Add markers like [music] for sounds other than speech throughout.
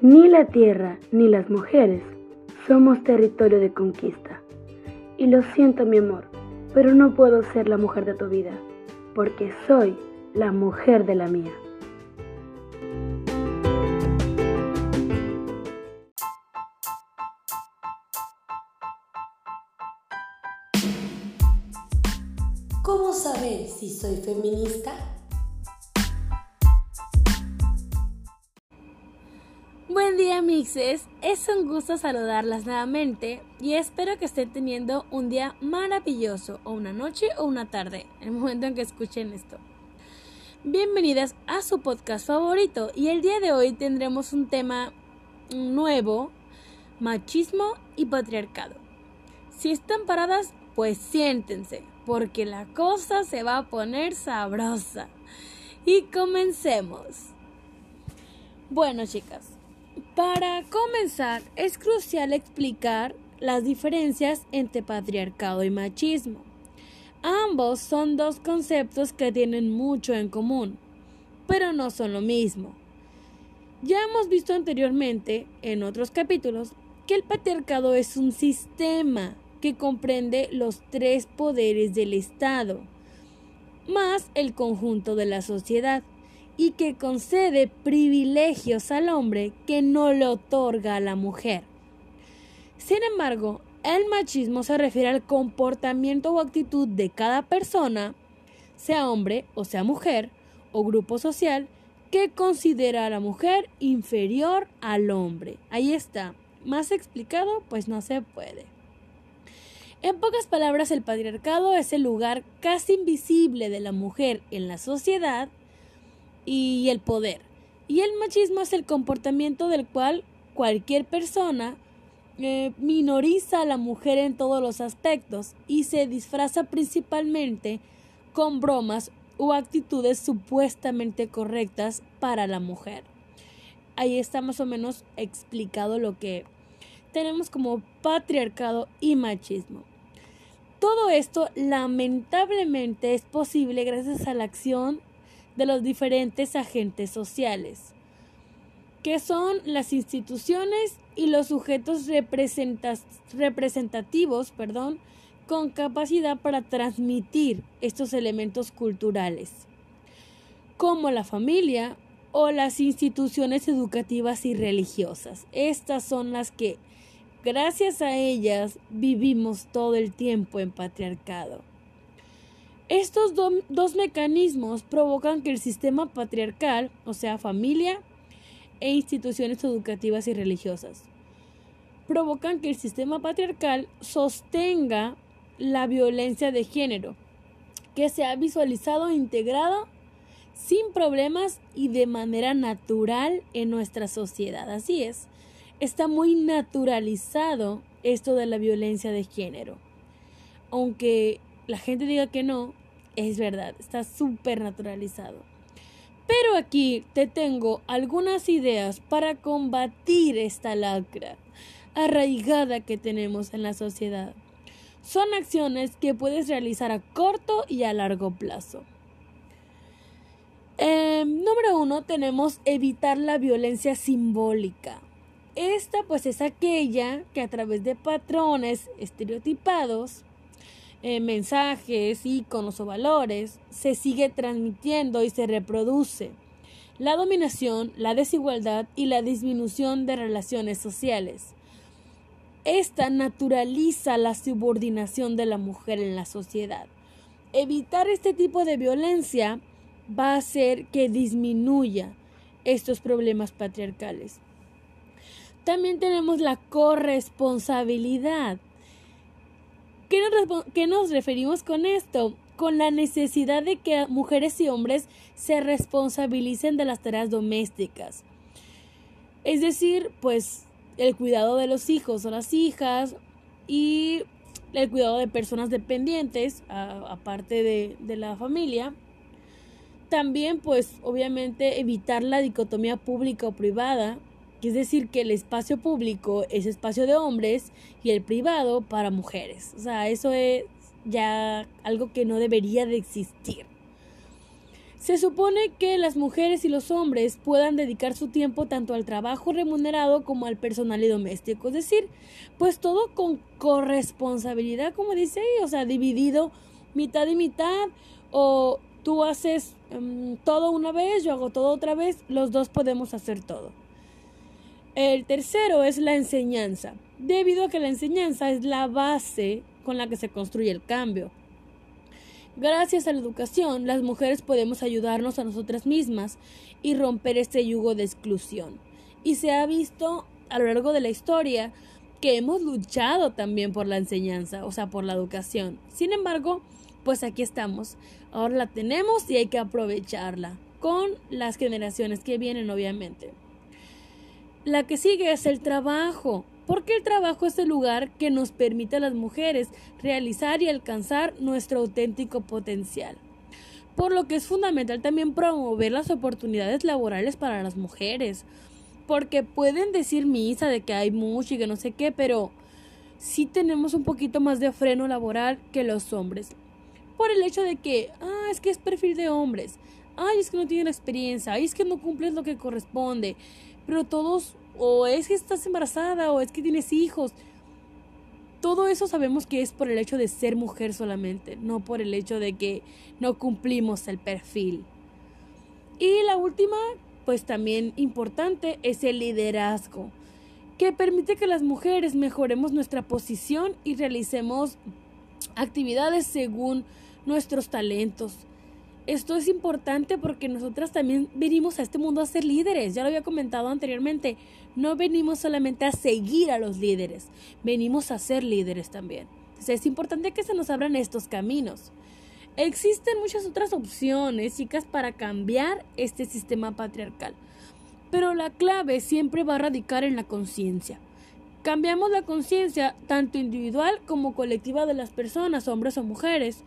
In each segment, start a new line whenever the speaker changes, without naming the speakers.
Ni la tierra ni las mujeres somos territorio de conquista. Y lo siento mi amor, pero no puedo ser la mujer de tu vida, porque soy la mujer de la mía.
¿Cómo saber si soy feminista? Buen día mixes, es un gusto saludarlas nuevamente y espero que estén teniendo un día maravilloso o una noche o una tarde, el momento en que escuchen esto. Bienvenidas a su podcast favorito y el día de hoy tendremos un tema nuevo, machismo y patriarcado. Si están paradas, pues siéntense, porque la cosa se va a poner sabrosa. Y comencemos. Bueno, chicas, para comenzar es crucial explicar las diferencias entre patriarcado y machismo. Ambos son dos conceptos que tienen mucho en común, pero no son lo mismo. Ya hemos visto anteriormente, en otros capítulos, que el patriarcado es un sistema que comprende los tres poderes del Estado, más el conjunto de la sociedad, y que concede privilegios al hombre que no le otorga a la mujer. Sin embargo, el machismo se refiere al comportamiento o actitud de cada persona, sea hombre o sea mujer, o grupo social, que considera a la mujer inferior al hombre. Ahí está. Más explicado, pues no se puede. En pocas palabras, el patriarcado es el lugar casi invisible de la mujer en la sociedad y el poder. Y el machismo es el comportamiento del cual cualquier persona eh, minoriza a la mujer en todos los aspectos y se disfraza principalmente con bromas o actitudes supuestamente correctas para la mujer. Ahí está más o menos explicado lo que tenemos como patriarcado y machismo. Todo esto lamentablemente es posible gracias a la acción de los diferentes agentes sociales, que son las instituciones y los sujetos representativos perdón, con capacidad para transmitir estos elementos culturales, como la familia o las instituciones educativas y religiosas. Estas son las que Gracias a ellas vivimos todo el tiempo en patriarcado. Estos dos mecanismos provocan que el sistema patriarcal, o sea, familia e instituciones educativas y religiosas, provocan que el sistema patriarcal sostenga la violencia de género, que se ha visualizado e integrado sin problemas y de manera natural en nuestra sociedad. Así es está muy naturalizado esto de la violencia de género. Aunque la gente diga que no, es verdad, está súper naturalizado. Pero aquí te tengo algunas ideas para combatir esta lacra arraigada que tenemos en la sociedad. Son acciones que puedes realizar a corto y a largo plazo. Eh, número uno, tenemos evitar la violencia simbólica. Esta pues es aquella que a través de patrones estereotipados, eh, mensajes, iconos o valores, se sigue transmitiendo y se reproduce. La dominación, la desigualdad y la disminución de relaciones sociales. Esta naturaliza la subordinación de la mujer en la sociedad. Evitar este tipo de violencia va a hacer que disminuya estos problemas patriarcales. También tenemos la corresponsabilidad. ¿Qué nos, ¿Qué nos referimos con esto? Con la necesidad de que mujeres y hombres se responsabilicen de las tareas domésticas. Es decir, pues el cuidado de los hijos o las hijas y el cuidado de personas dependientes, aparte de, de, la familia. También, pues, obviamente, evitar la dicotomía pública o privada, es decir, que el espacio público es espacio de hombres y el privado para mujeres. O sea, eso es ya algo que no debería de existir. Se supone que las mujeres y los hombres puedan dedicar su tiempo tanto al trabajo remunerado como al personal y doméstico, es decir, pues todo con corresponsabilidad, como dice ahí, o sea, dividido mitad y mitad, o tú haces em, todo una vez, yo hago todo otra vez, los dos podemos hacer todo. El tercero es la enseñanza, debido a que la enseñanza es la base con la que se construye el cambio. Gracias a la educación, las mujeres podemos ayudarnos a nosotras mismas y romper este yugo de exclusión. Y se ha visto a lo largo de la historia que hemos luchado también por la enseñanza, o sea, por la educación. Sin embargo, pues aquí estamos. Ahora la tenemos y hay que aprovecharla con las generaciones que vienen, obviamente. La que sigue es el trabajo porque el trabajo es el lugar que nos permite a las mujeres realizar y alcanzar nuestro auténtico potencial. Por lo que es fundamental también promover las oportunidades laborales para las mujeres. Porque pueden decir misa de que hay mucho y que no sé qué, pero sí tenemos un poquito más de freno laboral que los hombres. Por el hecho de que, ah, es que es perfil de hombres, ay, es que no tienen experiencia, ay, es que no cumples lo que corresponde. Pero todos o es que estás embarazada, o es que tienes hijos. Todo eso sabemos que es por el hecho de ser mujer solamente, no por el hecho de que no cumplimos el perfil. Y la última, pues también importante, es el liderazgo, que permite que las mujeres mejoremos nuestra posición y realicemos actividades según nuestros talentos, esto es importante porque nosotras también venimos a este mundo a ser líderes. Ya lo había comentado anteriormente. No venimos solamente a seguir a los líderes, venimos a ser líderes también. Entonces es importante que se nos abran estos caminos. Existen muchas otras opciones, chicas, para cambiar este sistema patriarcal. Pero la clave siempre va a radicar en la conciencia. Cambiamos la conciencia tanto individual como colectiva de las personas, hombres o mujeres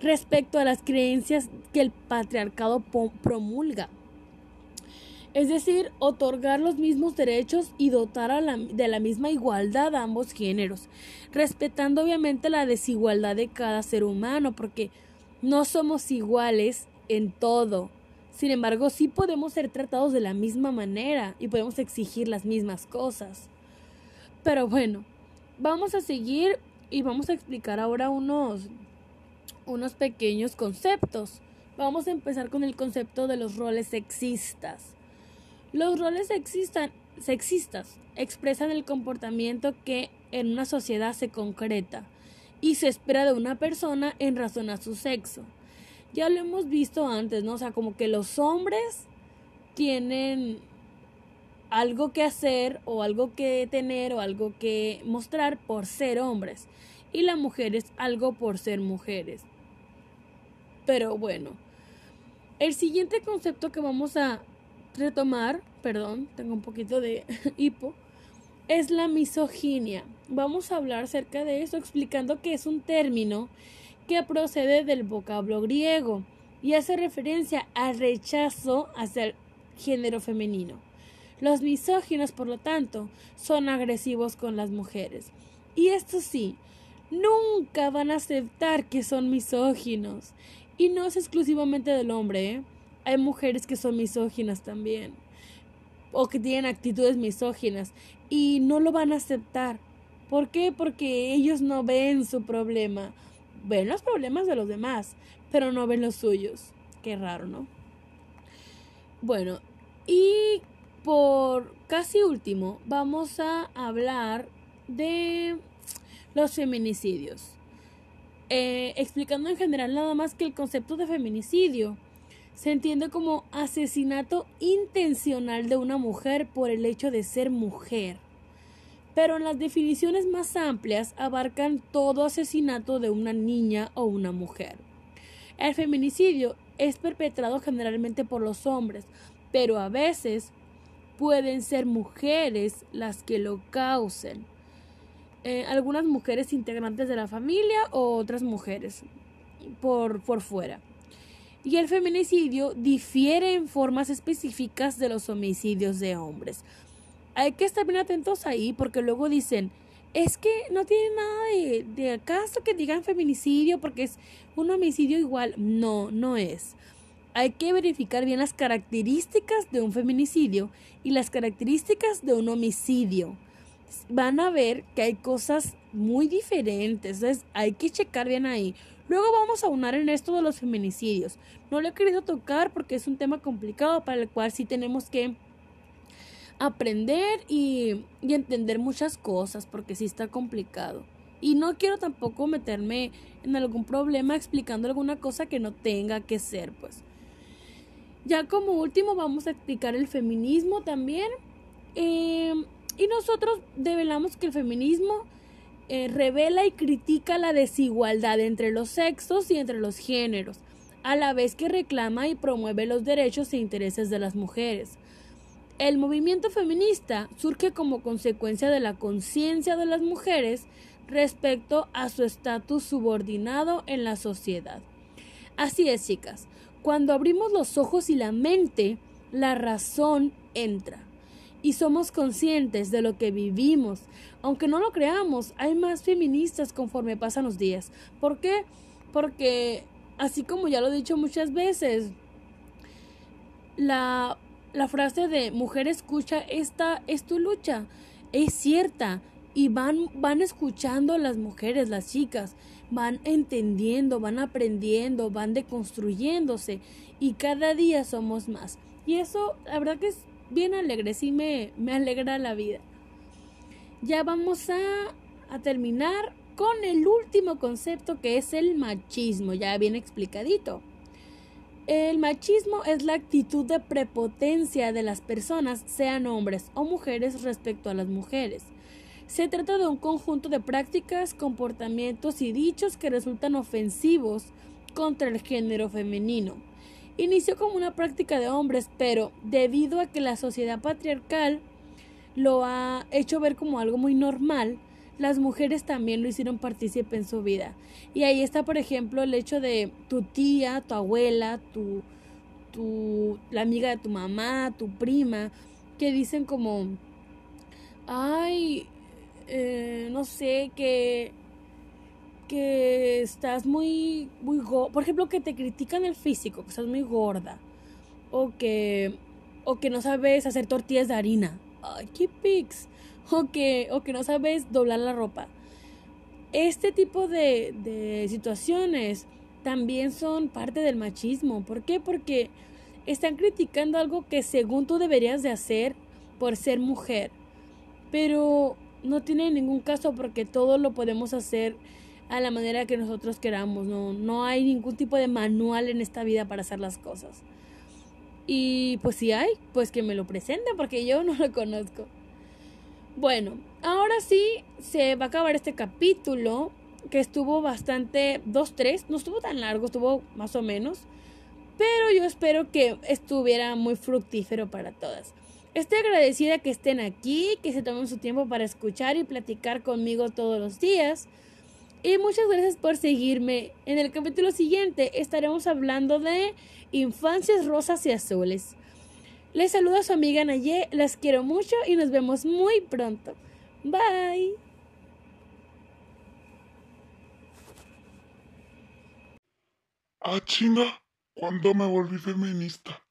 respecto a las creencias que el patriarcado promulga. Es decir, otorgar los mismos derechos y dotar de la misma igualdad a ambos géneros, respetando obviamente la desigualdad de cada ser humano, porque no somos iguales en todo. Sin embargo, sí podemos ser tratados de la misma manera y podemos exigir las mismas cosas. Pero bueno, vamos a seguir y vamos a explicar ahora unos unos pequeños conceptos. Vamos a empezar con el concepto de los roles sexistas. Los roles sexistas, sexistas expresan el comportamiento que en una sociedad se concreta y se espera de una persona en razón a su sexo. Ya lo hemos visto antes, ¿no? O sea, como que los hombres tienen algo que hacer o algo que tener o algo que mostrar por ser hombres y las mujeres algo por ser mujeres. Pero bueno, el siguiente concepto que vamos a retomar, perdón, tengo un poquito de [laughs] hipo, es la misoginia. Vamos a hablar acerca de eso explicando que es un término que procede del vocablo griego y hace referencia al rechazo hacia el género femenino. Los misóginos, por lo tanto, son agresivos con las mujeres. Y esto sí, nunca van a aceptar que son misóginos. Y no es exclusivamente del hombre, ¿eh? Hay mujeres que son misóginas también. O que tienen actitudes misóginas. Y no lo van a aceptar. ¿Por qué? Porque ellos no ven su problema. Ven los problemas de los demás, pero no ven los suyos. Qué raro, ¿no? Bueno, y por casi último, vamos a hablar de los feminicidios. Eh, explicando en general nada más que el concepto de feminicidio se entiende como asesinato intencional de una mujer por el hecho de ser mujer. Pero en las definiciones más amplias abarcan todo asesinato de una niña o una mujer. El feminicidio es perpetrado generalmente por los hombres, pero a veces pueden ser mujeres las que lo causen. Eh, algunas mujeres integrantes de la familia o otras mujeres por, por fuera. Y el feminicidio difiere en formas específicas de los homicidios de hombres. Hay que estar bien atentos ahí porque luego dicen, es que no tiene nada de, de que digan feminicidio porque es un homicidio igual. No, no es. hay que verificar bien las características de un feminicidio y las características de un homicidio. Van a ver que hay cosas muy diferentes, entonces hay que checar bien ahí. Luego vamos a unar en esto de los feminicidios. No lo he querido tocar porque es un tema complicado para el cual sí tenemos que aprender y, entender muchas cosas porque sí está complicado. Y no quiero tampoco meterme en algún problema explicando alguna cosa que no tenga que ser, pues. Ya como último vamos a explicar el feminismo también. Eh, y nosotros develamos que el feminismo eh, revela y critica la desigualdad entre los sexos y entre los géneros, a la vez que reclama y promueve los derechos e intereses de las mujeres. El movimiento feminista surge como consecuencia de la conciencia de las mujeres respecto a su estatus subordinado en la sociedad. Así es, chicas, cuando abrimos los ojos y la mente, la razón entra y somos conscientes de lo que vivimos. Aunque no lo creamos, hay más feministas conforme pasan los días. ¿Por qué? Porque, así como ya lo he dicho muchas veces, la, la frase de mujer escucha, esta es tu lucha, es cierta y van, van escuchando las mujeres, las chicas, van entendiendo, van aprendiendo, van deconstruyéndose y cada día somos más. Y eso, la verdad que es bien alegre, sí me, me alegra la vida. Ya vamos a, a terminar con el último concepto que es el machismo, ya bien explicadito. El machismo es la actitud de prepotencia de las personas, sean hombres o mujeres, respecto a las mujeres. Se trata de un conjunto de prácticas, comportamientos y dichos que resultan ofensivos contra el género femenino. Inició como una práctica de hombres, pero debido a que la sociedad patriarcal lo ha hecho ver como algo muy normal, las mujeres también lo hicieron partícipe en su vida. Y ahí está, por ejemplo, el hecho de tu tía, tu abuela, tu, tu, la amiga de tu mamá, tu prima, que dicen como, ay, eh, no sé, que, que estás muy, muy por ejemplo, que te critican el físico, que estás muy gorda, o que, o que no sabes hacer tortillas de harina, ay, qué pics, o que, o que no sabes doblar la ropa. Este tipo de, de situaciones también son parte del machismo. ¿Por qué? Porque están criticando algo que según tú deberías de hacer por ser mujer. Pero no tiene ningún caso porque todo lo podemos hacer a la manera que nosotros queramos. No, no hay ningún tipo de manual en esta vida para hacer las cosas. Y pues si hay, pues que me lo presenten porque yo no lo conozco. Bueno, ahora sí se va a acabar este capítulo que estuvo bastante 2-3, no estuvo tan largo, estuvo más o menos, pero yo espero que estuviera muy fructífero para todas. Estoy agradecida que estén aquí, que se tomen su tiempo para escuchar y platicar conmigo todos los días. Y muchas gracias por seguirme. En el capítulo siguiente estaremos hablando de infancias rosas y azules. Les saludo a su amiga Naye, las quiero mucho y nos vemos muy pronto. Bye.
Ah, chinga, ¿cuándo me volví feminista?